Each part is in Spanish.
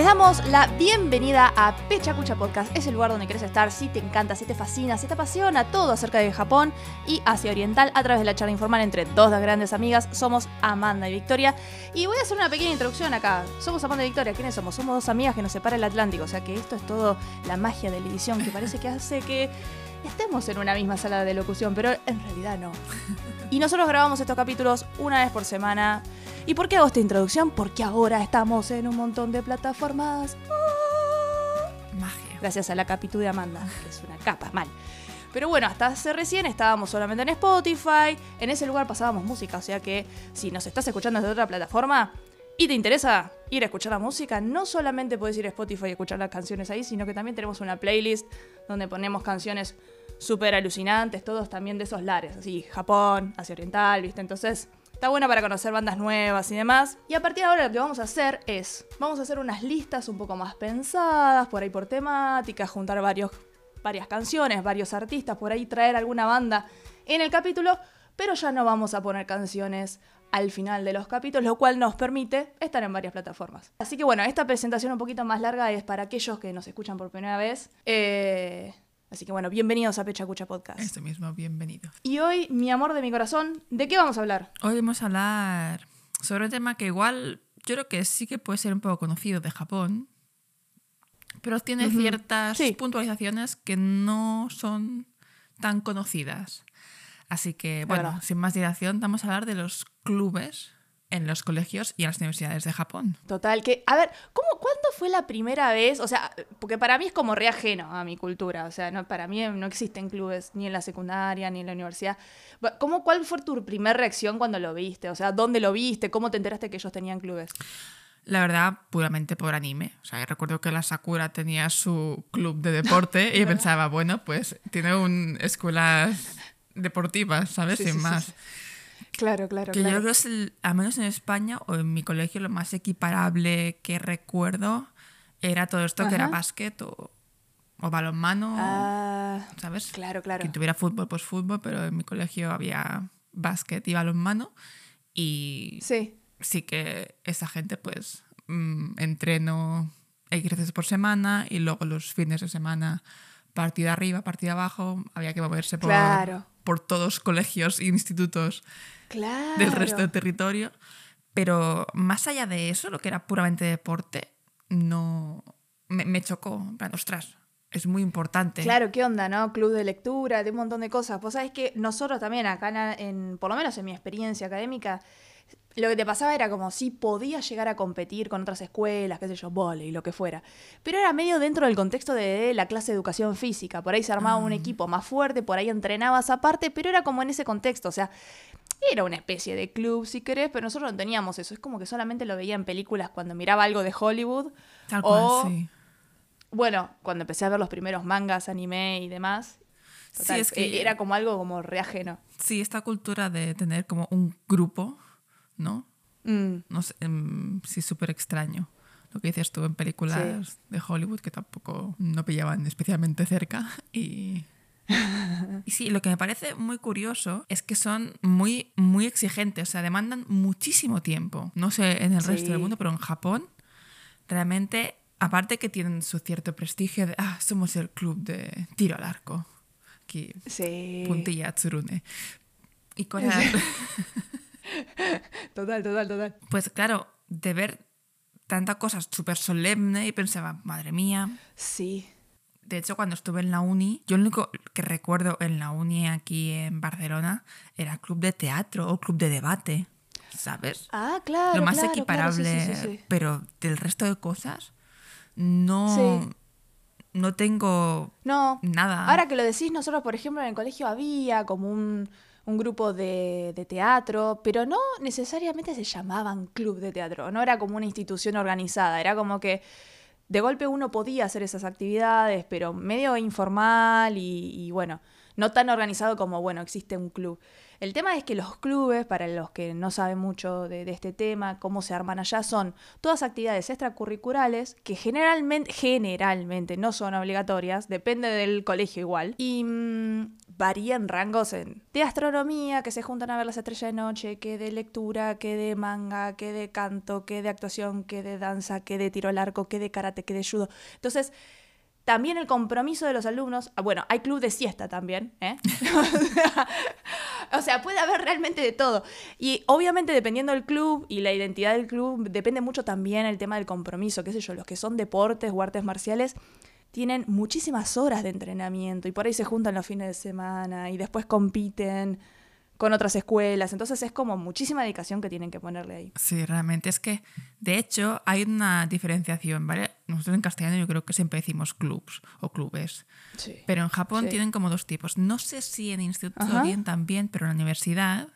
Les damos la bienvenida a Pecha Cucha Podcast. Es el lugar donde querés estar si te encanta, si te fascina, si te apasiona todo acerca de Japón y Asia Oriental a través de la charla informal entre dos grandes amigas. Somos Amanda y Victoria. Y voy a hacer una pequeña introducción acá. Somos Amanda y Victoria. ¿Quiénes somos? Somos dos amigas que nos separa el Atlántico. O sea que esto es todo la magia de la edición que parece que hace que estemos en una misma sala de locución, pero en realidad no. Y nosotros grabamos estos capítulos una vez por semana. ¿Y por qué hago esta introducción? Porque ahora estamos en un montón de plataformas. Magia. Gracias a la capitu de Amanda, que es una capa, mal. Pero bueno, hasta hace recién estábamos solamente en Spotify. En ese lugar pasábamos música, o sea que si nos estás escuchando desde otra plataforma y te interesa ir a escuchar la música, no solamente puedes ir a Spotify y escuchar las canciones ahí, sino que también tenemos una playlist donde ponemos canciones súper alucinantes, todos también de esos lares, así Japón, Asia Oriental, ¿viste? Entonces Está buena para conocer bandas nuevas y demás. Y a partir de ahora lo que vamos a hacer es, vamos a hacer unas listas un poco más pensadas, por ahí por temática, juntar varios, varias canciones, varios artistas, por ahí traer alguna banda en el capítulo, pero ya no vamos a poner canciones al final de los capítulos, lo cual nos permite estar en varias plataformas. Así que bueno, esta presentación un poquito más larga es para aquellos que nos escuchan por primera vez. Eh, Así que bueno, bienvenidos a Pecha Cucha Podcast. Esto mismo, bienvenido. Y hoy, mi amor de mi corazón, ¿de qué vamos a hablar? Hoy vamos a hablar sobre un tema que igual yo creo que sí que puede ser un poco conocido de Japón, pero tiene ciertas puntualizaciones que no son tan conocidas. Así que, bueno, sin más dilación, vamos a hablar de los clubes en los colegios y en las universidades de Japón. Total, que, a ver, ¿cómo, ¿cuándo fue la primera vez? O sea, porque para mí es como re ajeno a mi cultura, o sea, no, para mí no existen clubes ni en la secundaria ni en la universidad. ¿Cómo, ¿Cuál fue tu primera reacción cuando lo viste? O sea, ¿dónde lo viste? ¿Cómo te enteraste que ellos tenían clubes? La verdad, puramente por anime. O sea, recuerdo que la Sakura tenía su club de deporte y pensaba, bueno, pues tiene un escuelas deportivas, ¿sabes? Sin más. Claro, claro, que yo creo que es, al menos en España o en mi colegio, lo más equiparable que recuerdo era todo esto que era básquet o, o balonmano, ah, ¿sabes? Claro, claro. Quien tuviera fútbol, pues fútbol, pero en mi colegio había básquet y balonmano y sí, sí que esa gente pues mmm, entreno X veces por semana y luego los fines de semana partida arriba, partida abajo, había que moverse por, por todos colegios e institutos del resto del territorio. Pero más allá de eso, lo que era puramente deporte, no me, chocó. ostras, es muy importante. Claro, ¿qué onda, no? Club de lectura, de un montón de cosas. Pues sabes que nosotros también acá, en, por lo menos en mi experiencia académica, lo que te pasaba era como si podías llegar a competir con otras escuelas, qué sé yo, y lo que fuera. Pero era medio dentro del contexto de la clase de educación física. Por ahí se armaba un ah. equipo más fuerte, por ahí entrenabas aparte, pero era como en ese contexto. O sea, era una especie de club, si querés, pero nosotros no teníamos eso. Es como que solamente lo veía en películas cuando miraba algo de Hollywood. Tal cual, sí. Bueno, cuando empecé a ver los primeros mangas, anime y demás. sí, es que... E-, era como algo como reajeno. Sí, esta cultura de tener como un grupo ¿no? Mm. No sé, em, sí, súper extraño. Lo que dices tú en películas de Hollywood que tampoco no pillaban especialmente cerca. Y, y sí, lo que me parece muy curioso es que son muy, muy exigentes, o sea, demandan muchísimo tiempo. No sé en el resto del mundo, pero en Japón realmente, aparte que tienen su cierto prestigio de, ah, somos el club de tiro al arco. Aquí, sí. puntilla Tsurune. Y cosas... total, total, total. Pues claro, de ver tanta cosa súper solemne y pensaba, madre mía. Sí. De hecho, cuando estuve en la uni, yo lo único que recuerdo en la uni aquí en Barcelona era club de teatro o club de debate, ¿sabes? Ah, claro. Lo más equiparable, pero del resto de cosas no, no tengo no. nada. Ahora que lo decís, nosotros, por ejemplo, en el colegio había como un un grupo de, teatro, pero no necesariamente se llamaban club de teatro, no era como una institución organizada, era como que de golpe uno podía hacer esas actividades, pero medio informal y, bueno, no tan organizado como, bueno, existe un club. El tema es que los clubes, para los que no saben mucho de, este tema, cómo se arman allá, son todas actividades extracurriculares que generalmente, generalmente no son obligatorias, depende del colegio igual, y mm, varían rangos en, de astronomía, que se juntan a ver las estrellas de noche, que de lectura, que de manga, que de canto, que de actuación, que de danza, que de tiro al arco, que de karate, que de judo. Entonces, también el compromiso de los alumnos, ah, bueno, hay club de siesta también, ¿eh? o sea, puede haber realmente de todo. Y obviamente dependiendo del club y la identidad del club, depende mucho también el tema del compromiso, qué sé yo, los que son deportes o artes marciales tienen muchísimas horas de entrenamiento y por ahí se juntan los fines de semana y después compiten con otras escuelas. Entonces es como muchísima dedicación que tienen que ponerle ahí. Sí, realmente es que, de hecho, hay una diferenciación, ¿vale? Nosotros en castellano yo creo que siempre decimos clubs o clubes. Sí, pero en Japón tienen como dos tipos. No sé si en instituto bien también, pero en la universidad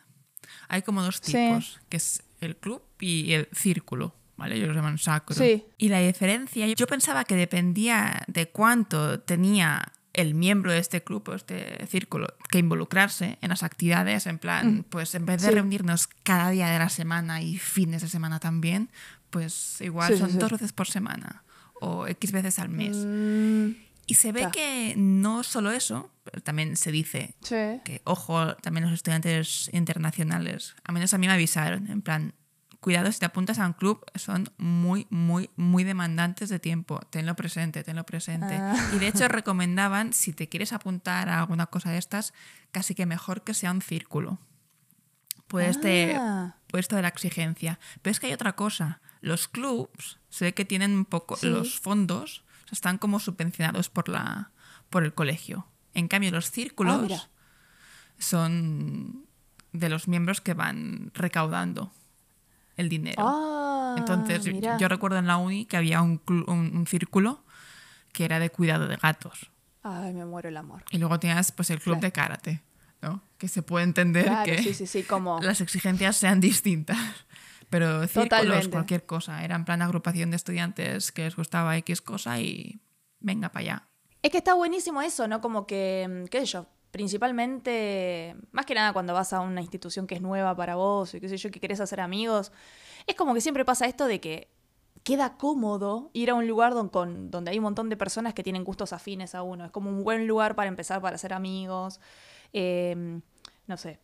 hay como dos tipos, que es el club y el círculo. ¿Vale? Ellos lo llaman sacro. Y la diferencia, yo pensaba que dependía de cuánto tenía el miembro de este grupo, este círculo, que involucrarse en las actividades, en plan, mm. pues en vez de reunirnos cada día de la semana y fines de semana también, pues igual son dos veces por semana o X veces al mes. Mm, y se ve que no solo eso, también se dice que, ojo, también los estudiantes internacionales, a menos a mí me avisaron, en plan, cuidado si te apuntas a un club, son muy, muy, muy demandantes de tiempo. Tenlo presente, tenlo presente. Ah. Y de hecho recomendaban, si te quieres apuntar a alguna cosa de estas, casi que mejor que sea un círculo. Pues este, ah. puesto de la exigencia. Pero es que hay otra cosa. Los clubs, se ve que tienen un poco, los fondos están como subvencionados por, la, por el colegio. En cambio, los círculos ah, son de los miembros que van recaudando el dinero. Ah, Entonces, yo recuerdo en la uni que había un, un, círculo que era de cuidado de gatos. Ay, me muero el amor. Y luego tenías pues el club de karate, ¿no? Que se puede entender que como... las exigencias sean distintas. Pero círculos, cualquier cosa. Era en plan agrupación de estudiantes que les gustaba X cosa y venga para allá. Es que está buenísimo eso, ¿no? Como que, qué sé yo, principalmente, más que nada cuando vas a una institución que es nueva para vos y qué sé yo, que querés hacer amigos, es como que siempre pasa esto de que queda cómodo ir a un lugar con, donde hay un montón de personas que tienen gustos afines a uno. Es como un buen lugar para empezar para hacer amigos, em, no sé,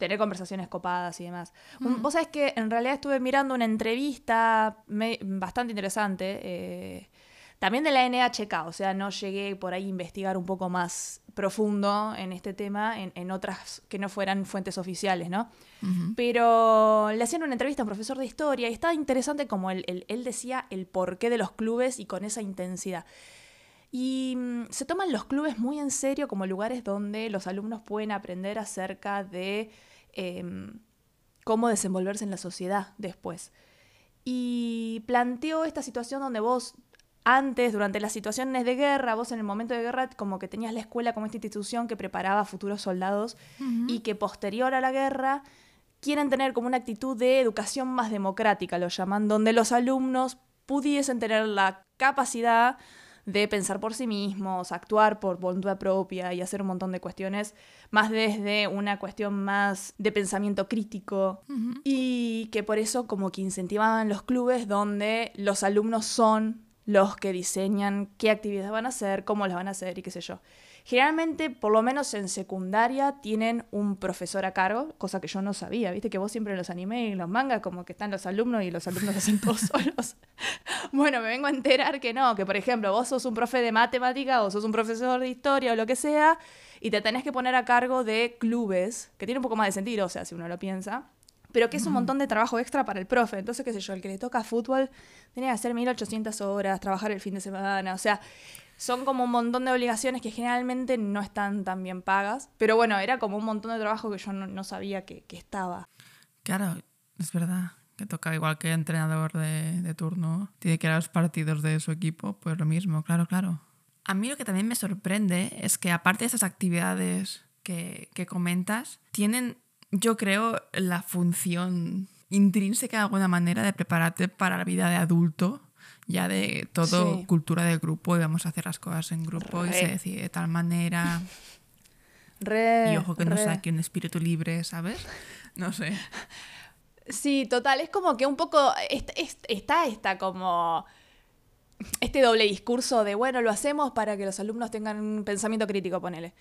tener conversaciones copadas y demás. Vos sabés que en realidad estuve mirando una entrevista bastante interesante. Eh, también de la NHK, o sea, no llegué por ahí a investigar un poco más profundo en este tema, en, otras que no fueran fuentes oficiales, ¿no? Pero le hacían una entrevista a un profesor de historia y estaba interesante como él, él, decía el porqué de los clubes y con esa intensidad. Y mm, se toman los clubes muy en serio como lugares donde los alumnos pueden aprender acerca de em, cómo desenvolverse en la sociedad después. Y planteó esta situación donde vos antes, durante las situaciones de guerra, vos en el momento de guerra, como que tenías la escuela como esta institución que preparaba a futuros soldados y que posterior a la guerra quieren tener como una actitud de educación más democrática, lo llaman, donde los alumnos pudiesen tener la capacidad de pensar por sí mismos, actuar por voluntad propia y hacer un montón de cuestiones, más desde una cuestión más de pensamiento crítico y que por eso como que incentivaban los clubes donde los alumnos son los que diseñan qué actividades van a hacer, cómo las van a hacer y qué sé yo. Generalmente, por lo menos en secundaria, tienen un profesor a cargo, cosa que yo no sabía. Viste que vos siempre en los animes y en los mangas, como que están los alumnos y los alumnos hacen todos solos. bueno, me vengo a enterar que no, que por ejemplo, vos sos un profe de matemática o sos un profesor de historia o lo que sea, y te tenés que poner a cargo de clubes, que tiene un poco más de sentido, o sea, si uno lo piensa pero que es un montón de trabajo extra para el profe. Entonces, qué sé yo, el que le toca fútbol tenía que hacer 1800 horas, trabajar el fin de semana, o sea, son como un montón de obligaciones que generalmente no están tan bien pagas, pero bueno, era como un montón de trabajo que yo no, sabía que, estaba. Claro, es verdad que toca igual que entrenador de, de turno, tiene que ir a los partidos de su equipo, pues lo mismo, claro, claro. A mí lo que también me sorprende es que aparte de esas actividades que, que comentas, tienen yo creo, la función intrínseca de alguna manera de prepararte para la vida de adulto, ya de todo cultura de grupo y vamos a hacer las cosas en grupo y se decide de tal manera. Re, Y ojo que no re. saque un espíritu libre, ¿sabes? No sé. Sí, total, es como que un poco est- est- está esta como este doble discurso de, bueno, lo hacemos para que los alumnos tengan un pensamiento crítico, ponele.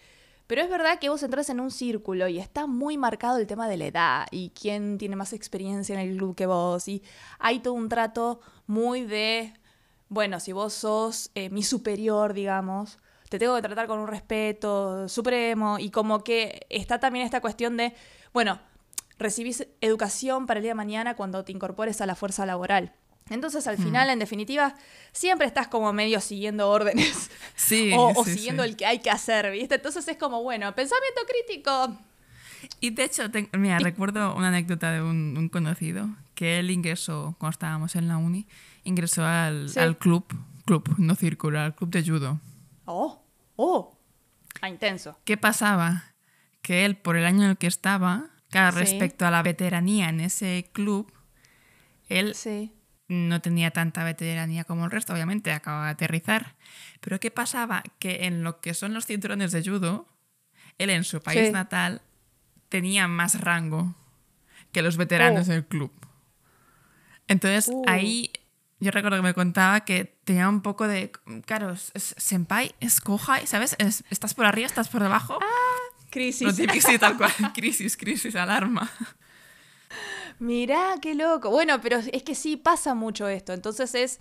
Pero es verdad que vos entras en un círculo y está muy marcado el tema de la edad y quién tiene más experiencia en el club que vos. Y hay todo un trato muy de, bueno, si vos sos eh, mi superior, digamos, te tengo que tratar con un respeto supremo y como que está también esta cuestión de, bueno, recibís educación para el día de mañana cuando te incorpores a la fuerza laboral. Entonces, al final, en definitiva, siempre estás como medio siguiendo órdenes Sí, o, o sí, siguiendo sí. el que hay que hacer, ¿viste? Entonces es como, bueno, pensamiento crítico. Y de hecho, te- mira, recuerdo una anécdota de un, un conocido que él ingresó, cuando estábamos en la uni, ingresó al, al club, club, no círculo, al club de judo. Oh, oh. Ah, intenso. ¿Qué pasaba? Que él, por el año en el que estaba, claro, respecto a la veteranía en ese club, él Sí. No tenía tanta veteranía como el resto, obviamente, acababa de aterrizar. Pero ¿qué pasaba? Que en lo que son los cinturones de judo, él en su país Sí. natal tenía más rango que los veteranos Oh. del club. Entonces Uh. ahí yo recuerdo que me contaba que tenía un poco de, claro, es, senpai, es kohai, ¿sabes? Es- estás por arriba, estás por debajo. Ah, Crisis. Típico, sí, tal cual. crisis, crisis, alarma. Mirá, qué loco. Bueno, pero es que sí pasa mucho esto. Entonces es,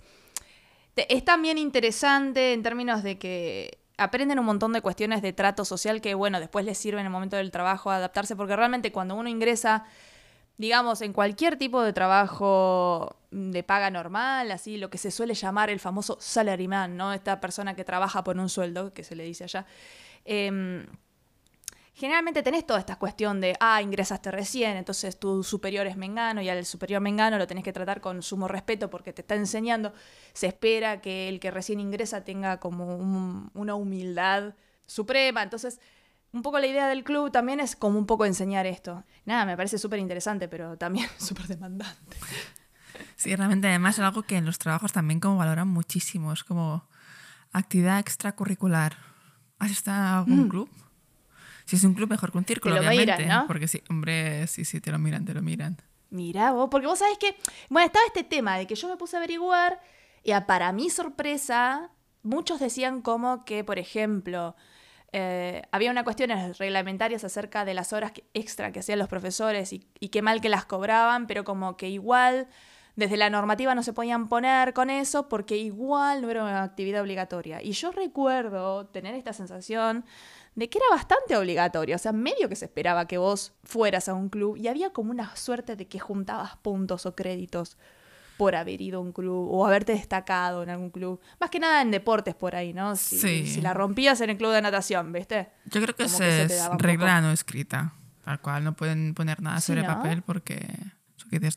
es también interesante en términos de que aprenden un montón de cuestiones de trato social que, bueno, después les sirve en el momento del trabajo adaptarse, porque realmente cuando uno ingresa, digamos, en cualquier tipo de trabajo de paga normal, así lo que se suele llamar el famoso salaryman, ¿no? Esta persona que trabaja por un sueldo, que se le dice allá. em, generalmente tenés toda esta cuestión de, ah, ingresaste recién, entonces tu superior es Mengano y al superior Mengano lo tenés que tratar con sumo respeto porque te está enseñando. Se espera que el que recién ingresa tenga como un- una humildad suprema. Entonces, un poco la idea del club también es como un poco enseñar esto. Nada, me parece súper interesante, pero también súper demandante. Sí, realmente además es algo que en los trabajos también como valoran muchísimo. Es como actividad extracurricular. ¿Has estado en algún club? Si es un club, mejor que un círculo, Mm. lo obviamente. miran, ¿no? Porque sí, hombre, sí, sí, te lo miran, te lo miran. Mirá vos, porque vos sabés que, bueno, estaba este tema de que yo me puse a averiguar y a- para mi sorpresa, muchos decían como que, por ejemplo, eh, había unas cuestiones reglamentarias acerca de las horas extra que hacían los profesores y, y qué mal que las cobraban, pero como que igual desde la normativa no se podían poner con eso porque igual no era una actividad obligatoria. Y yo recuerdo tener esta sensación de que era bastante obligatorio, o sea, medio que se esperaba que vos fueras a un club y había como una suerte de que juntabas puntos o créditos por haber ido a un club o haberte destacado en algún club. Más que nada en deportes por ahí, ¿no? Si, Sí. si la rompías en el club de natación, ¿viste? Yo creo que, esa se es regla no escrita. Tal cual, no pueden poner nada Sí, sobre ¿no? papel porque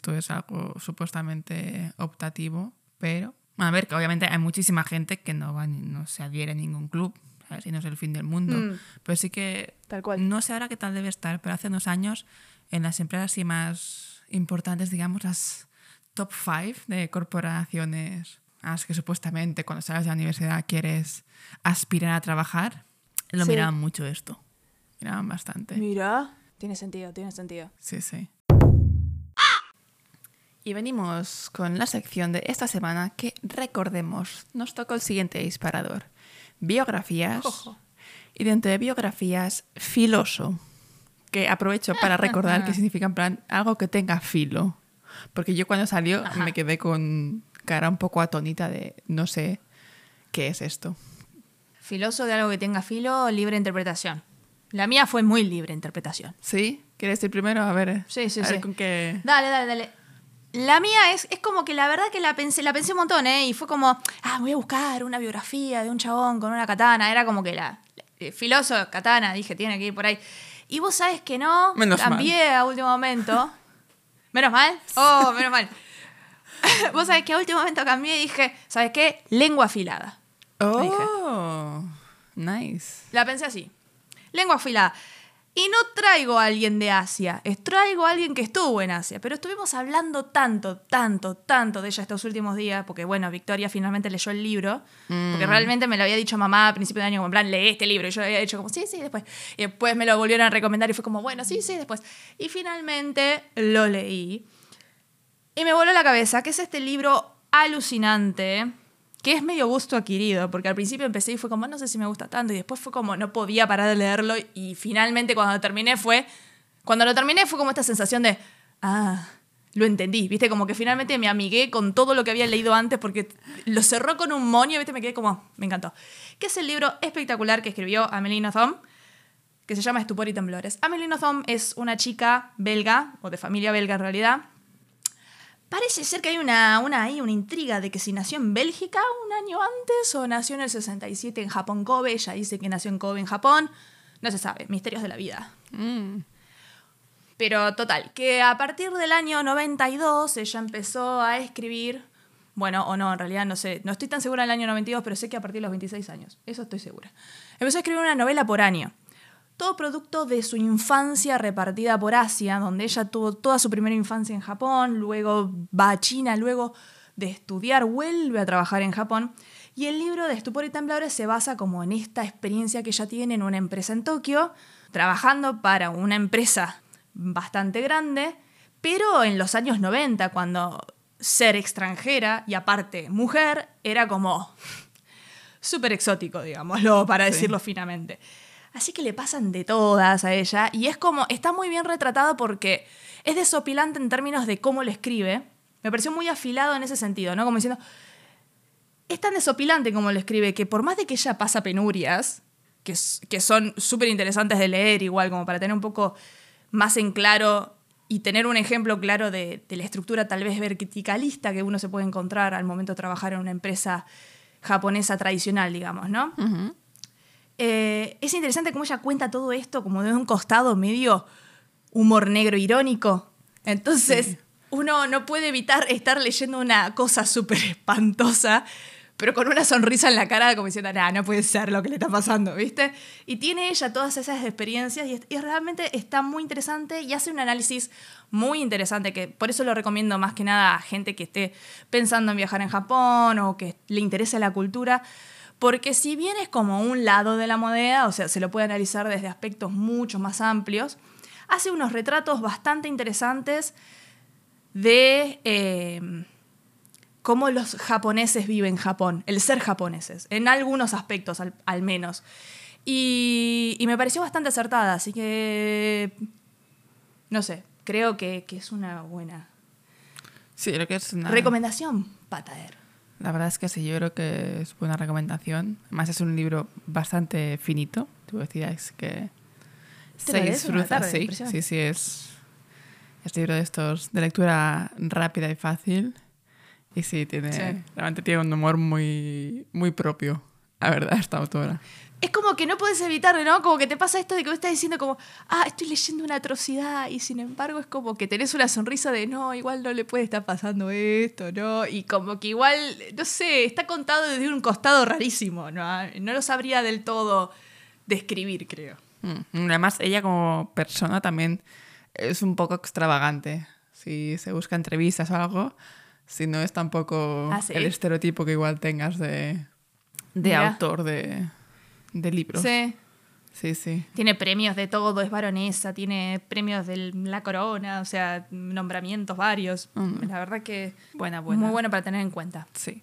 tú es algo supuestamente optativo. Pero, a ver, que obviamente hay muchísima gente que no, va, no se adhiere a ningún club. ¿Sabes? Y no es el fin del mundo. Mm. Pero sí que Tal cual. No sé ahora qué tal debe estar, pero hace unos años en las empresas así más importantes, digamos, las top five de corporaciones a las que supuestamente cuando sales de la universidad quieres aspirar a trabajar, lo Sí. miraban mucho esto. Miraban bastante. Mira, tiene sentido, tiene sentido. Sí, sí. Y venimos con la sección de esta semana que recordemos, nos tocó el siguiente disparador. Biografías. Ojo. Y dentro de biografías, filoso. Que aprovecho para recordar que significa en plan algo que tenga filo. Porque yo cuando salió Ajá. me quedé con cara un poco atónita de no sé qué es esto. Filoso de algo que tenga filo, libre interpretación. La mía fue muy libre interpretación. ¿Sí? ¿Quieres ir primero? A ver. Sí, sí, a ver sí. con qué. Dale, dale, dale. La mía es, es como que la verdad que la pensé, la pensé un montón, ¿eh? Y fue como, ah, voy a buscar una biografía de un chabón con una katana. Era como que la. eh, filoso, katana, dije, tiene que ir por ahí. Y vos sabes que no. Menos mal. cambié a último momento. ¿Menos mal? Oh, menos mal. vos sabés que a último momento cambié y dije, ¿sabes qué? Lengua afilada. dije. Oh, nice. La pensé así. Lengua afilada. Y no traigo a alguien de Asia, es- traigo a alguien que estuvo en Asia. Pero estuvimos hablando tanto, tanto, tanto de ella estos últimos días, porque bueno, Victoria finalmente leyó el libro, porque realmente me lo había dicho mamá a principio de año, como en plan, lee este libro. Y yo había dicho como, sí, sí, después. Y después me lo volvieron a recomendar y fue como, bueno, sí, sí, después. Y finalmente lo leí. Y me voló la cabeza, que es este libro alucinante, que es medio gusto adquirido, porque al principio empecé y fue como, no sé si me gusta tanto, y después fue como, no podía parar de leerlo, y finalmente cuando terminé fue, cuando lo terminé fue como esta sensación de, ah, lo entendí, viste, como que finalmente me amigué con todo lo que había leído antes, porque lo cerró con un moño, viste, me quedé como, me encantó. Que es el libro espectacular que escribió Amelie Nothomb, que se llama Estupor y Temblores. Amelie Nothomb es una chica belga, o de familia belga en realidad, Parece ser que hay una, una, hay una intriga de que si nació en Bélgica un año antes o nació en el 67 en Japón Kobe. Ella dice que nació en Kobe, en Japón. No se sabe, misterios de la vida. Pero total, que a partir del año 92 ella empezó a escribir, bueno, o no, en realidad no sé, no estoy tan segura del año 92, pero sé que a partir de los 26 años, eso estoy segura. Empezó a escribir una novela por año. Todo producto de su infancia repartida por Asia, donde ella tuvo toda su primera infancia en Japón, luego va a China, luego de estudiar vuelve a trabajar en Japón. Y el libro de Estupor y Temblores se basa como en esta experiencia que ella tiene en una empresa en Tokio, trabajando para una empresa bastante grande, pero en los años 90, cuando ser extranjera y aparte mujer era como súper exótico, digámoslo, para decirlo finamente. Así que le pasan de todas a ella y es como, está muy bien retratado porque es desopilante en términos de cómo lo escribe. Me pareció muy afilado en ese sentido, ¿no? Como diciendo, es tan desopilante como lo escribe que por más de que ella pasa penurias, que, son súper interesantes de leer igual, como para tener un poco más en claro y tener un ejemplo claro de, la estructura tal vez verticalista que uno se puede encontrar al momento de trabajar en una empresa japonesa tradicional, digamos, ¿no? Eh, es interesante cómo ella cuenta todo esto como de un costado medio humor negro irónico. Entonces, uno no puede evitar estar leyendo una cosa súper espantosa, pero con una sonrisa en la cara, como diciendo, nah, no puede ser lo que le está pasando, ¿viste? Y tiene ella todas esas experiencias y, es- y realmente está muy interesante y hace un análisis muy interesante, que por eso lo recomiendo más que nada a gente que esté pensando en viajar en Japón o que le interese la cultura. Porque si bien es como un lado de la moneda, o sea, se lo puede analizar desde aspectos mucho más amplios, hace unos retratos bastante interesantes de eh, cómo los japoneses viven Japón, el ser japoneses, en algunos aspectos al, al menos. Y, y me pareció bastante acertada, así que, no sé, creo que, que es una buena Sí, creo que es una... recomendación para traer. La verdad es que sí, yo creo que es buena recomendación. Además es un libro bastante finito. Tú decías que una tarde, sí, sí, sí, es, es libro de estos de lectura rápida y fácil. Y sí, tiene, Sí. realmente tiene un humor muy, muy propio, la verdad, esta autora. Es como que no puedes evitarlo, ¿no? Como que te pasa esto de que vos estás diciendo como, ah, estoy leyendo una atrocidad y sin embargo es como que tenés una sonrisa de, no, igual no le puede estar pasando esto, ¿no? Y como que igual, no sé, está contado desde un costado rarísimo, ¿no? No lo sabría del todo describir, creo. Mm. Además, ella como persona también es un poco extravagante. Si se busca entrevistas o algo, si no es tampoco ¿Ah, sí? el estereotipo que igual tengas de, de Mira. autor de, de libros. Sí. sí, sí. Tiene premios de todo, es baronesa, tiene premios de la corona, o sea, nombramientos varios. Mm. La verdad que Buena, buena. muy bueno para tener en cuenta. Sí.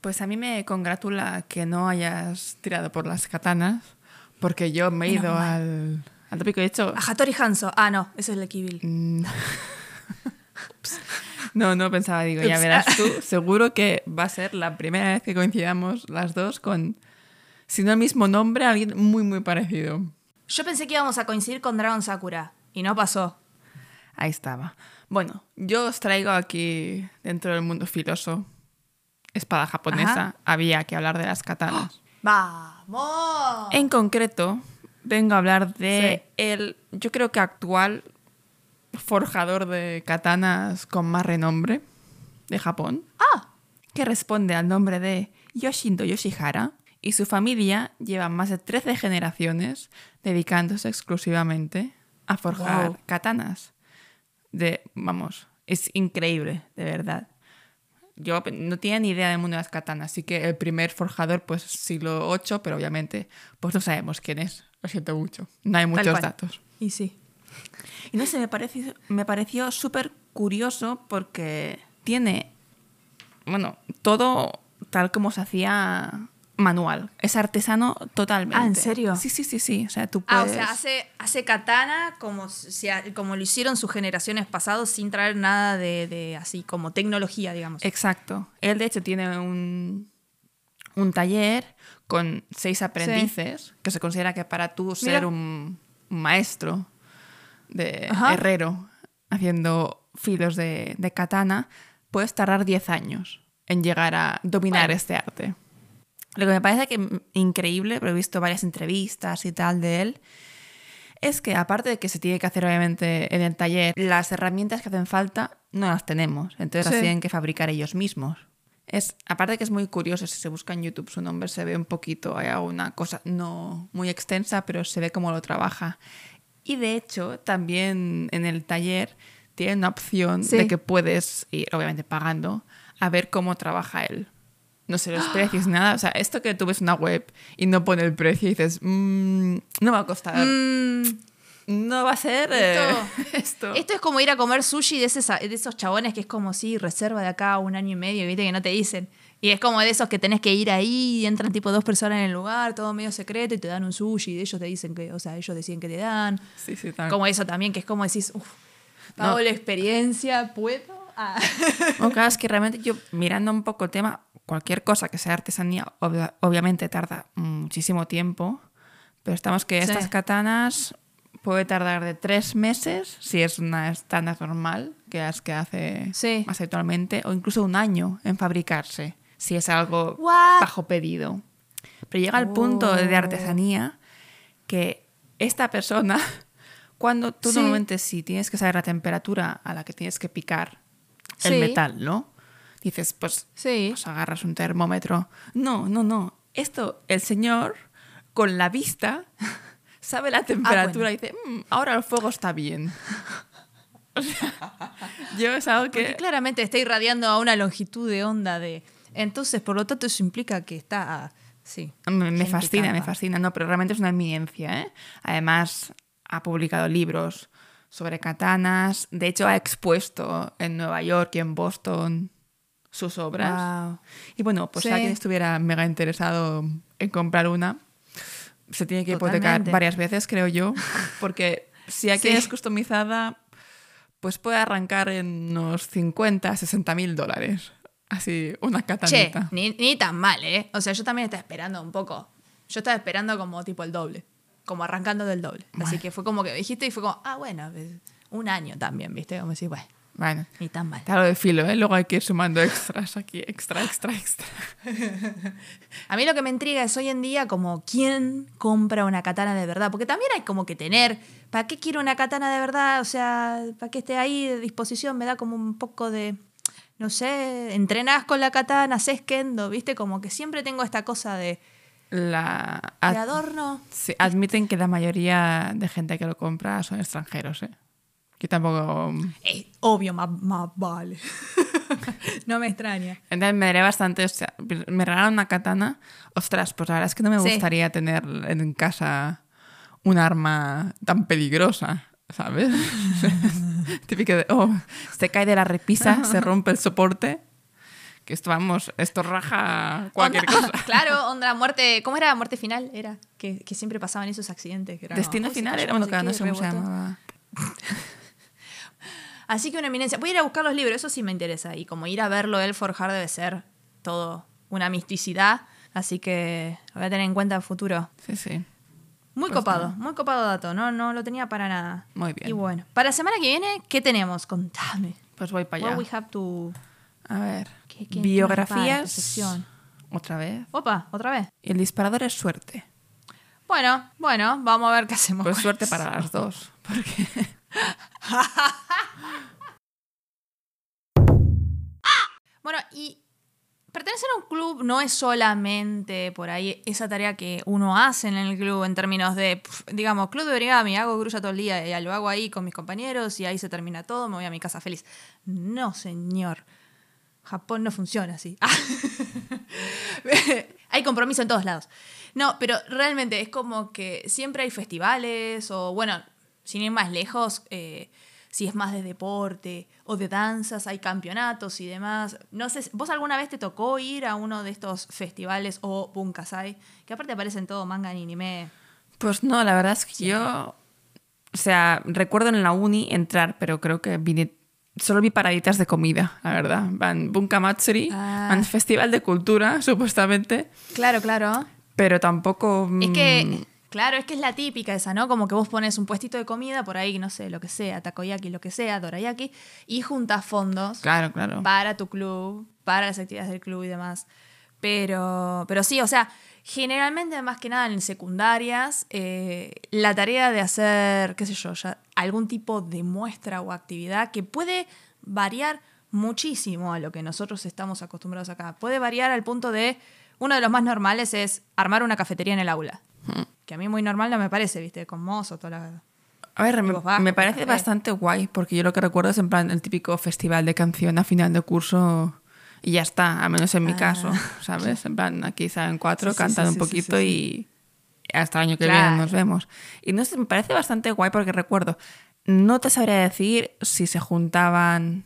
Pues a mí me congratula que no hayas tirado por las katanas, porque yo me he ido al, al tópico. De hecho, A Hattori Hanzo. Ah, no, ese es el Kibil. Mm. No, no pensaba, digo, ya verás tú, seguro que va a ser la primera vez que coincidamos las dos con, si no el mismo nombre, alguien muy, muy parecido. Yo pensé que íbamos a coincidir con Dragon Sakura y no pasó. Ahí estaba. Bueno, yo os traigo aquí, dentro del mundo filoso, espada japonesa, Ajá. había que hablar de las katanas. ¡Vamos! En concreto, vengo a hablar de el, yo creo que actual forjador de katanas con más renombre de Japón. ¡Ah! que responde al nombre de Yoshindo Yoshihara Y su familia lleva más de 13 generaciones dedicándose exclusivamente a forjar Wow. katanas. De, vamos, es increíble, de verdad. Yo no tenía ni idea del mundo de las katanas, así que el primer forjador, pues siglo VIII, pero obviamente, pues no sabemos quién es. Lo siento mucho. No hay muchos datos. Y sí. Y no sé, me pareció, me pareció súper curioso porque tiene, bueno, todo tal como se hacía manual. Es artesano totalmente. Ah, ¿en serio? Sí, sí, sí, sí. O sea, tú Ah, o sea, hace, hace katana como, si- como lo hicieron sus generaciones pasadas sin traer nada de, de así como tecnología, digamos. Exacto. Él, de hecho, tiene un, un taller con seis aprendices, que se considera que para tú ser Mira. un, un maestro de Ajá. herrero haciendo filos de, de katana, puedes tardar 10 años en llegar a dominar Bueno. este arte. Lo que me parece que increíble, pero he visto varias entrevistas y tal de él, es que aparte de que se tiene que hacer obviamente en el taller, las herramientas que hacen falta no las tenemos, entonces las Sí. tienen que fabricar ellos mismos. Es, aparte de que es muy curioso, si se busca en YouTube su nombre se ve un poquito, hay alguna cosa no muy extensa, pero se ve cómo lo trabaja. Y de hecho, también en el taller tiene una opción Sí. de que puedes ir, obviamente pagando, a ver cómo trabaja él. No sé los precios, nada. O sea, esto que tú ves una web y no pone el precio y dices, "Mm, no va a costar. Mm, No va a ser eh, Esto- esto. es como ir a comer sushi de, ese- de esos chabones que es como si reserva de acá un año y medio, viste que no te dicen. Y es como de esos que tenés que ir ahí y entran tipo dos personas en el lugar, todo medio secreto y te dan un sushi y ellos te dicen que, o sea, ellos deciden que te dan. Sí, sí, tal. Como eso también, que es como decís, uff, pago No. la experiencia, ¿puedo? Ah. Bueno, claro, es que realmente yo mirando un poco el tema, cualquier cosa que sea artesanía, obvia- obviamente tarda muchísimo tiempo, pero estamos que Sí. estas katanas puede tardar de tres meses, si es una estándar normal, que las que hace Sí. más habitualmente, o incluso un año en fabricarse, si es algo What? bajo pedido. Pero llega al punto de Oh. artesanía que esta persona, cuando tú Sí. normalmente si tienes que saber la temperatura a la que tienes que picar el metal, ¿no? Dices, pues, Sí. pues agarras un termómetro. No, no, no. Esto, el señor, con la vista, sabe la temperatura y dice, "Mm, ahora el fuego está bien. O sea, yo es algo Porque que... claramente está irradiando a una longitud de onda de... Entonces, por lo tanto, eso implica que está... Sí. Me, fascina, me fascina. No, pero realmente es una eminencia, ¿eh? Además, ha publicado libros sobre katanas. De hecho, ha expuesto en Nueva York y en Boston sus obras. Wow. Y bueno, pues Sí. si alguien estuviera mega interesado en comprar una, se tiene que hipotecar varias veces, creo yo. Porque si aquí Sí. es customizada, pues puede arrancar en unos 50, 60 mil dólares. Así, una Che, katanita. ni, ni tan mal, ¿eh? O sea, yo también estaba esperando un poco. Yo estaba esperando como tipo el doble. Como arrancando del doble. Así que fue como que dijiste y fue como, ah, bueno, pues, un año también, ¿viste? Como decir, bueno, Bueno, ni tan mal. Hablo de filo, ¿eh? Luego hay que ir sumando extras aquí, extra, extra, extra. A mí lo que me intriga es hoy en día como quién compra una katana de verdad. Porque también hay como que tener, ¿para qué quiero una katana de verdad? O sea, para que esté ahí de disposición me da como un poco de, no sé, entrenás con la katana, haces kendo, ¿viste? Como que siempre tengo esta cosa de, La, de ad- adorno. sí, admiten que la mayoría de gente que lo compra son extranjeros, ¿eh? Que tampoco... Eh, obvio, más, más vale. no me extraña. Entonces me daría bastante... O sea, me regalaron una katana. Ostras, pues la verdad es que no me Sí. gustaría tener en casa un arma tan peligrosa, ¿sabes? Típico de, oh, se cae de la repisa, se rompe el soporte. Que esto, vamos, esto raja cualquier Onda- cosa. claro, onda, muerte. ¿Cómo era la muerte final? Era que, que siempre pasaban esos accidentes. que era Destino "Uy, se final era bueno, no sé cómo se rebotó". llamaba. Así que una eminencia. Voy a ir a buscar los libros, eso sí me interesa. Y como ir a verlo él forjar debe ser todo una misticidad. Así que lo voy a tener en cuenta en futuro. Sí, sí. Muy Pues copado, muy copado dato. No, no lo tenía para nada. Muy bien. Y bueno, para la semana que viene, ¿qué tenemos? Contame. Pues voy para What allá. we have to... A ver. ¿Qué- qué- Biografías. Otra vez. Opa, otra vez. Y el disparador es suerte. Bueno, bueno, vamos a ver qué hacemos. Pues suerte eso. para las dos. Porque Bueno, y Pertenecer a un club no es solamente por ahí esa tarea que uno hace en el club en términos de, digamos, club de origami, hago grulla todo el día y lo hago ahí con mis compañeros y ahí se termina todo, me voy a mi casa feliz. No, señor. Japón no funciona así. hay compromiso en todos lados. No, pero realmente es como que siempre hay festivales o, bueno, sin ir más lejos, eh, si es más de deporte o de danzas, hay campeonatos y demás. No sé, ¿vos alguna vez te tocó ir a uno de estos festivales o bunkasai? Que aparte aparecen todo manga y anime. Pues no, la verdad es que yo, o sea, recuerdo en la uni entrar, pero creo que vine solo vi paraditas de comida, la verdad. Van Bunka Matsuri, Ah. van Festival de Cultura, supuestamente, Claro, claro. pero tampoco... Es mm, que, claro, es que es la típica esa, ¿no? Como que vos pones un puestito de comida por ahí, no sé, lo que sea, takoyaki, lo que sea, dorayaki, y juntas fondos Claro, claro. para tu club, para las actividades del club y demás. Pero, pero sí, o sea, generalmente, más que nada en secundarias, eh, la tarea de hacer, qué sé yo, ya algún tipo de muestra o actividad que puede variar muchísimo a lo que nosotros estamos acostumbrados acá. Puede variar al punto de, uno de los más normales es armar una cafetería en el aula. Que a mí muy normal no me parece, viste, con mozo, toda la... A ver, me, vas me parece bastante guay, porque yo lo que recuerdo es en plan el típico festival de canción a final de curso y ya está, al menos en mi Ah. caso, ¿sabes? En plan, aquí salen cuatro, Sí, cantan sí, un sí, poquito sí, y hasta el año que Claro. viene nos vemos. Y no sé, me parece bastante guay porque recuerdo, no te sabría decir si se juntaban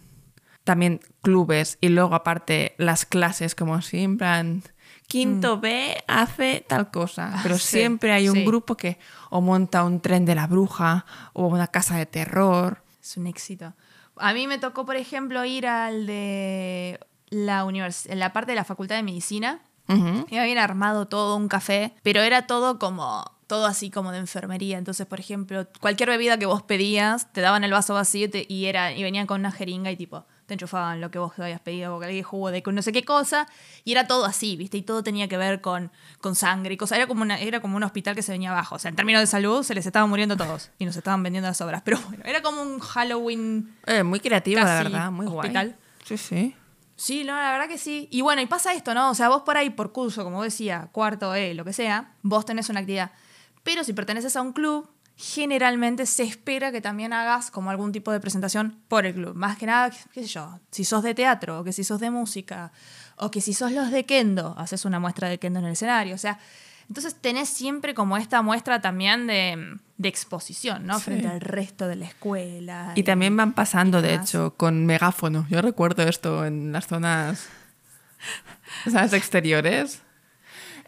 también clubes y luego aparte las clases como si en plan quinto B hace tal cosa, Mm. Ah, pero sí, siempre hay un sí. grupo que o monta un tren de la bruja o una casa de terror. Es un éxito. A mí me tocó, por ejemplo, ir al de la univers en la parte de la Facultad de Medicina. Ujú. Y habían armado todo un café, pero era todo como todo así como de enfermería. Entonces, por ejemplo, cualquier bebida que vos pedías, te daban el vaso vacío y, te- y era y venían con una jeringa y tipo te enchufaban lo que vos habías pedido, cualquier jugo de con no sé qué cosa, y era todo así, ¿viste? Y todo tenía que ver con, con sangre y cosas. Era como, una, era como un hospital que se venía abajo. O sea, en términos de salud, se les estaban muriendo todos y nos estaban vendiendo las obras. Pero bueno, era como un Halloween Eh, muy creativa, la verdad, muy hospital. guay. Sí, sí. Sí, no, la verdad que sí. Y bueno, y pasa esto, ¿no? O sea, vos por ahí, por curso, como decía, cuarto E, lo que sea, vos tenés una actividad. Pero si perteneces a un club, generalmente se espera que también hagas como algún tipo de presentación por el club. Más que nada, qué sé yo, si sos de teatro, o que si sos de música, o que si sos los de kendo, haces una muestra de kendo en el escenario. O sea, entonces tenés siempre como esta muestra también de, de exposición, ¿no? Sí. Frente al resto de la escuela. Y también van pasando, de hecho, con megáfono. Yo recuerdo esto en las zonas exteriores.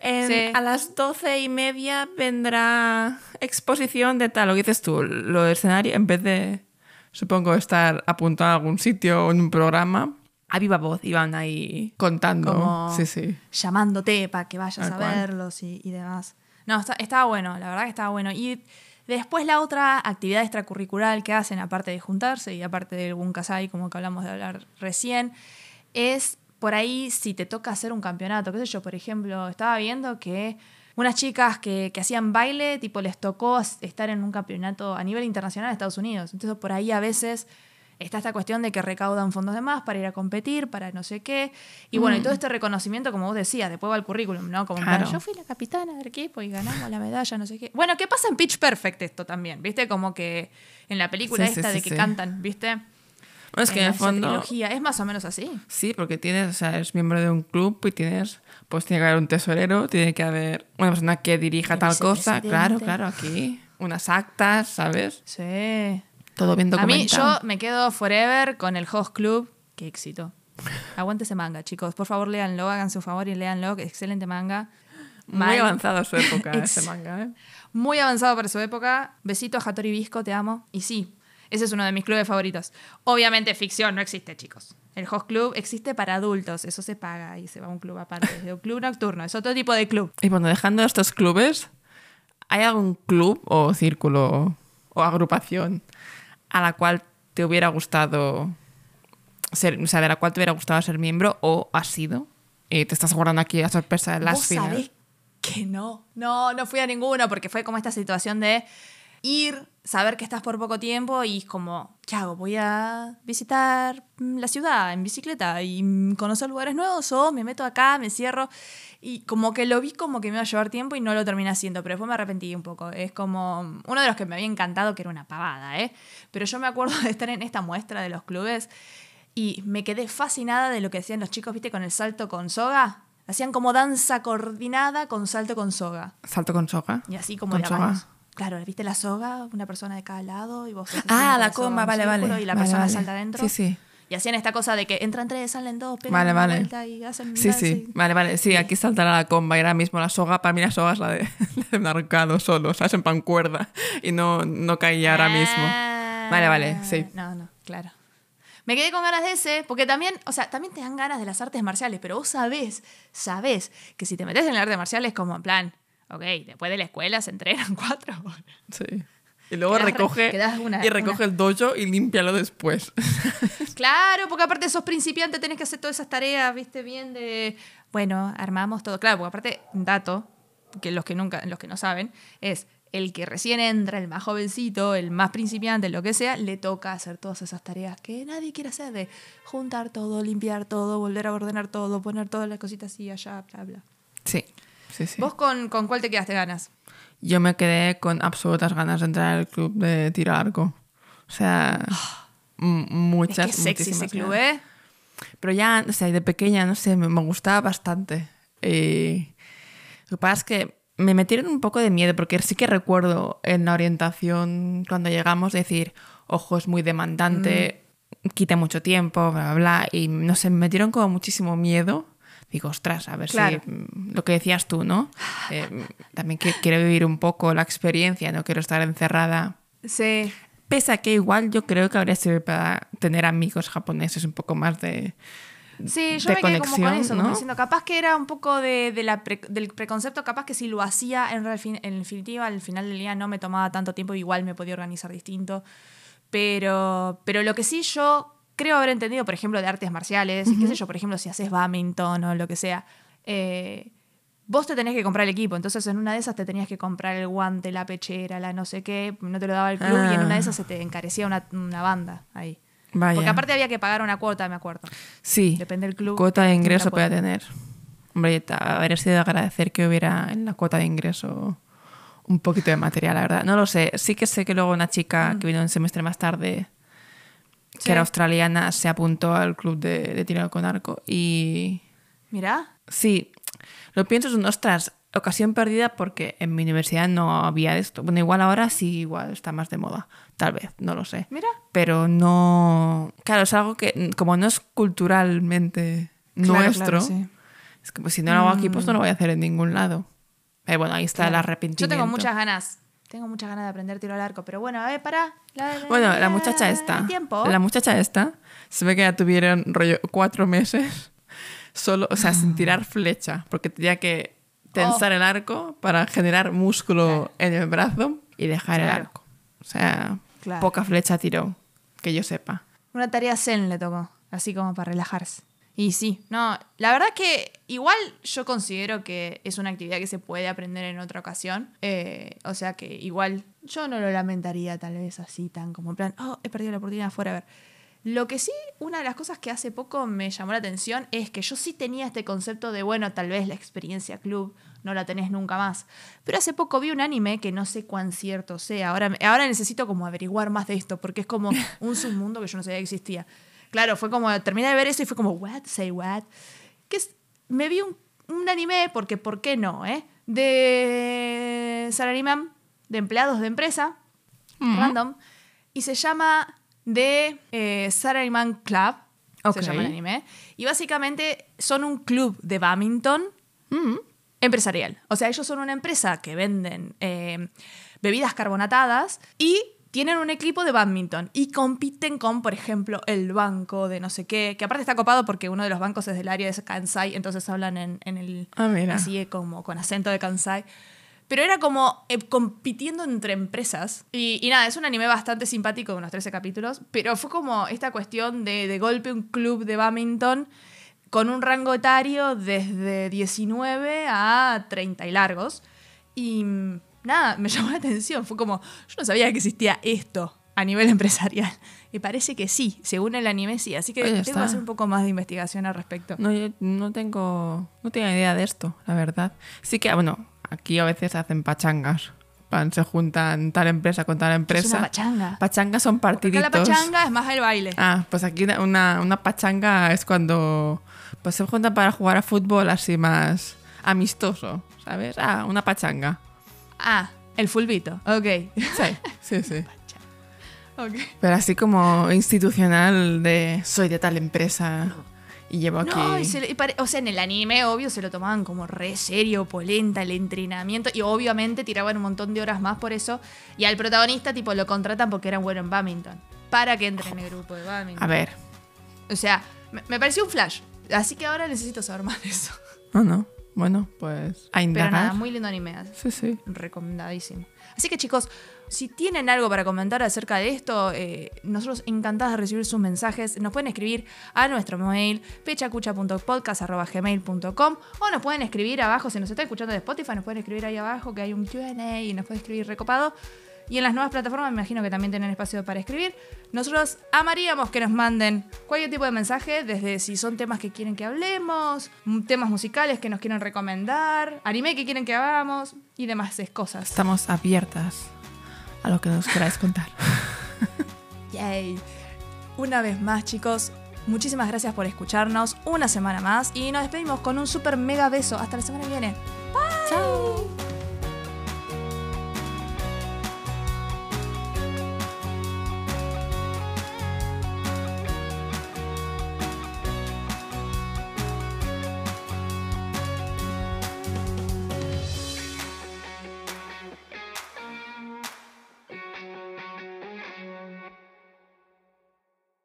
En- Sí. A las doce y media vendrá exposición de tal, lo que dices tú, lo del escenario, en vez de, supongo, estar apuntado a algún sitio o en un programa, a viva voz iban ahí contando. Como Sí, sí. llamándote para que vayas a verlos y, y demás. No, está- estaba bueno, la verdad que estaba bueno. Y después la otra actividad extracurricular que hacen, aparte de juntarse y aparte del bunkasai, como que hablamos de hablar recién, es por ahí si te toca hacer un campeonato. ¿Qué sé yo? Por ejemplo, estaba viendo que unas chicas que, que hacían baile, tipo, les tocó estar en un campeonato a nivel internacional en Estados Unidos. Entonces, por ahí a veces está esta cuestión de que recaudan fondos de más para ir a competir, para no sé qué. Y bueno, y todo este reconocimiento, como vos decías, después va el currículum, ¿no? Como Claro. yo fui la capitana del equipo y ganamos la medalla, no sé qué. Bueno, ¿qué pasa en Pitch Perfect esto también? ¿Viste? Como que en la película Sí, esta sí, de que cantan, ¿viste? Es que en el esa fondo... trilogía. Es más o menos así. Sí, porque tienes, o sea, eres miembro de un club y tienes, pues tiene que haber un tesorero, tiene que haber una persona que dirija El tal cosa. vicepresidente. Claro, claro, aquí. Unas actas, ¿sabes? Sí. Todo bien A mí, documentado. yo me quedo forever con el Host Club. Qué éxito. Aguante ese manga, chicos. Por favor, léanlo, háganse un favor y léanlo. Excelente manga. Muy Mal. avanzado su época ese manga, ¿eh? Muy avanzado para su época. Besito a Hattori Visco, te amo. Y sí, ese es uno de mis clubes favoritos. Obviamente, ficción no existe, chicos. El Host Club existe para adultos. Eso se paga y se va a un club aparte. Es un club nocturno. Es otro tipo de club. Y bueno, dejando estos clubes, ¿hay algún club o círculo o agrupación a la cual te hubiera gustado ser, o sea, de la cual te hubiera gustado ser miembro o has sido? Y te estás guardando aquí la sorpresa de las Vos sabés que no. No, no fui a ninguno porque fue como esta situación de ir, saber que estás por poco tiempo y es como, ¿qué hago? ¿Voy a visitar mm, la ciudad en bicicleta y mm, conocer lugares nuevos o me meto acá, me cierro? Y como que lo vi como que me iba a llevar tiempo y no lo terminé haciendo, pero después me arrepentí un poco. Es como uno de los que me había encantado, que era una pavada, ¿eh? Pero yo me acuerdo de estar en esta muestra de los clubes y me quedé fascinada de lo que hacían los chicos, ¿viste? Con el salto con soga. Hacían como danza coordinada con salto con soga. Salto con soga. Y así como Con de soga. Claro, ¿viste la soga? Una persona de cada lado y vos... Ah, la comba, un vale, círculo vale. Y la Vale, persona vale. salta adentro. Sí, sí. Y hacían esta cosa de que entran tres, salen dos, pegan Vale, vale. vuelta y hacen... Sí, sí. y- Vale, vale. Sí, aquí saltará la comba y ahora mismo la soga. Para mí la soga es la de, la de un arcado solo, ¿sabes? En pan cuerda. Y no, no caía ahora mismo. Ah, Vale, vale, sí. No, no, claro. Me quedé con ganas de ese, porque también, o sea, también te dan ganas de las artes marciales, pero vos sabés, sabés que si te metes en el arte marcial es como en plan, ok, después de la escuela se entrenan cuatro horas. Sí. Y luego Quedás recoge, una- y recoge el dojo y límpialo después. Claro, porque aparte sos principiante, tenés que hacer todas esas tareas, viste, bien de, bueno, armamos todo. Claro, porque aparte, un dato, que los que nunca, los que no saben, es el que recién entra, el más jovencito, el más principiante, lo que sea, le toca hacer todas esas tareas que nadie quiere hacer, de juntar todo, limpiar todo, volver a ordenar todo, poner todas las cositas así, allá, bla, bla. Sí. Sí, sí. ¿Vos con, con cuál te quedaste ganas? Yo me quedé con absolutas ganas de entrar al club de tiro arco. O sea, m- Es muchas, que sexy ese club. ¿eh? Pero ya, o sea, de pequeña, no sé, me, me gustaba bastante. Lo que pasa es que me metieron un poco de miedo, porque sí que recuerdo en la orientación, cuando llegamos, decir, ojo, es muy demandante, quita mucho tiempo, bla, bla, bla. Y no sé, me metieron como muchísimo miedo. Digo, ostras, a ver Claro. si lo que decías tú, ¿no? Eh, también que- quiero vivir un poco la experiencia, no quiero estar encerrada Sí. Pese a que igual yo creo que habría sido para tener amigos japoneses un poco más de... Sí, yo de me quedé como con eso, como ¿no? diciendo, capaz que era un poco de, de la pre- del preconcepto, capaz que si lo hacía en, en definitiva, al final del día no me tomaba tanto tiempo, igual me podía organizar distinto. Pero, pero lo que sí yo creo haber entendido, por ejemplo, de artes marciales, y qué sé yo, por ejemplo, si haces badminton o lo que sea, eh, vos te tenés que comprar el equipo, entonces en una de esas te tenías que comprar el guante, la pechera, la no sé qué, no te lo daba el club y en una de Ah. esas se te encarecía una, una banda ahí. Vaya. Porque aparte había que pagar una cuota, me acuerdo. sí, depende del club, cuota de ingreso puede tener. Hombre, habría sido de agradecer que hubiera en la cuota de ingreso un poquito de material, la verdad. No lo sé. Sí que sé que luego una chica que vino un semestre más tarde, que era australiana, se apuntó al club de, de tiro con arco y... Mira, Sí, lo pienso es un, ostras, ocasión perdida porque en mi universidad no había esto. Bueno, igual ahora sí, igual está más de moda, tal vez, no lo sé. mira. Pero no... Claro, es algo que mm, como no es culturalmente Claro, nuestro, claro, sí. Mm. es como si no lo hago aquí, pues no lo voy a hacer en ningún lado. Pero bueno, ahí está el arrepentimiento. Yo tengo muchas ganas. Tengo muchas ganas de aprender tiro al arco, pero bueno, a ver, para. Bueno, la muchacha esta, Tiempo. la muchacha esta, se ve que ya tuvieron rollo cuatro meses solo, o sea, sin tirar flecha, porque tenía que tensar el arco para generar músculo en el brazo y dejar el arco. O sea, Claro. poca flecha tiró, que yo sepa. Una tarea zen le tocó, así como para relajarse. Y sí, no, la verdad que igual yo considero que es una actividad que se puede aprender en otra ocasión. Eh, o sea que igual yo no lo lamentaría tal vez así tan como en plan, oh, he perdido la oportunidad fuera a ver. Lo que sí, una de las cosas que hace poco me llamó la atención es que yo sí tenía este concepto de, bueno, tal vez la experiencia club no la tenés nunca más. Pero hace poco vi un anime que no sé cuán cierto sea. Ahora, ahora necesito como averiguar más de esto porque es como un submundo que yo no sabía que existía. Claro, fue como, terminé de ver eso y fue como, what, say what. Que es- me vi un, un anime, porque ¿por qué no? Eh? De Salaryman, de empleados de empresa, random, y se llama The eh, Salaryman Club, Ok. se llama el anime, y básicamente son un club de badminton empresarial. O sea, ellos son una empresa que venden eh, bebidas carbonatadas y tienen un equipo de badminton y compiten con, por ejemplo, el banco de no sé qué, que aparte está copado porque uno de los bancos es del área de Kansai, entonces hablan en, en el... Ah, mira. Así como con acento de Kansai. Pero era como eh, compitiendo entre empresas. Y, y nada, es un anime bastante simpático, unos 13 capítulos. Pero fue como esta cuestión de, de golpe un club de badminton con un rango etario desde 19 a 30 y largos. Y mm, nada, me llamó la atención. Fue como, yo no sabía que existía esto a nivel empresarial. Y parece que sí, según el anime sí. Así que tengo que hacer un poco más de investigación al respecto. No, yo no tengo, no tengo idea de esto, la verdad. Sí que, bueno, aquí a veces hacen pachangas. Se juntan tal empresa con tal Es empresa. una pachanga. Pachangas son Acá partiditos. la pachanga es más el baile. Ah, pues aquí una, una, una pachanga es cuando pues se juntan para jugar a fútbol así más amistoso, ¿sabes? Ah, una pachanga. Ah, el fulbito. Ok. Sí, sí, sí. ok. Pero así como institucional de soy de tal empresa y llevo aquí... No, y se y pare- o sea, en el anime, obvio, se lo tomaban como re serio, polenta, el entrenamiento, y obviamente tiraban un montón de horas más por eso. Y al protagonista, tipo, lo contratan porque era bueno en badminton. Para que entre en el grupo de badminton. A ver, O sea, me, me pareció un flash. Así que ahora necesito saber más de eso. no, no. Bueno, pues a Pero indagar. nada, muy lindo anime. Sí, sí. Recomendadísimo. Así que chicos, si tienen algo para comentar acerca de esto, eh, nosotros encantados de recibir sus mensajes. Nos pueden escribir a nuestro mail pechacucha.podcast.gmail.com o nos pueden escribir abajo, si nos está escuchando de Spotify, nos pueden escribir ahí abajo que hay un Q&A y nos pueden escribir recopado. Y en las nuevas plataformas me imagino que también tienen espacio para escribir. Nosotros amaríamos que nos manden cualquier tipo de mensaje, desde si son temas que quieren que hablemos, temas musicales que nos quieren recomendar, anime que quieren que hagamos y demás cosas. Estamos abiertas a lo que nos queráis contar. Yay. Una vez más, chicos, muchísimas gracias por escucharnos una semana más y nos despedimos con un super mega beso. Hasta la semana que viene.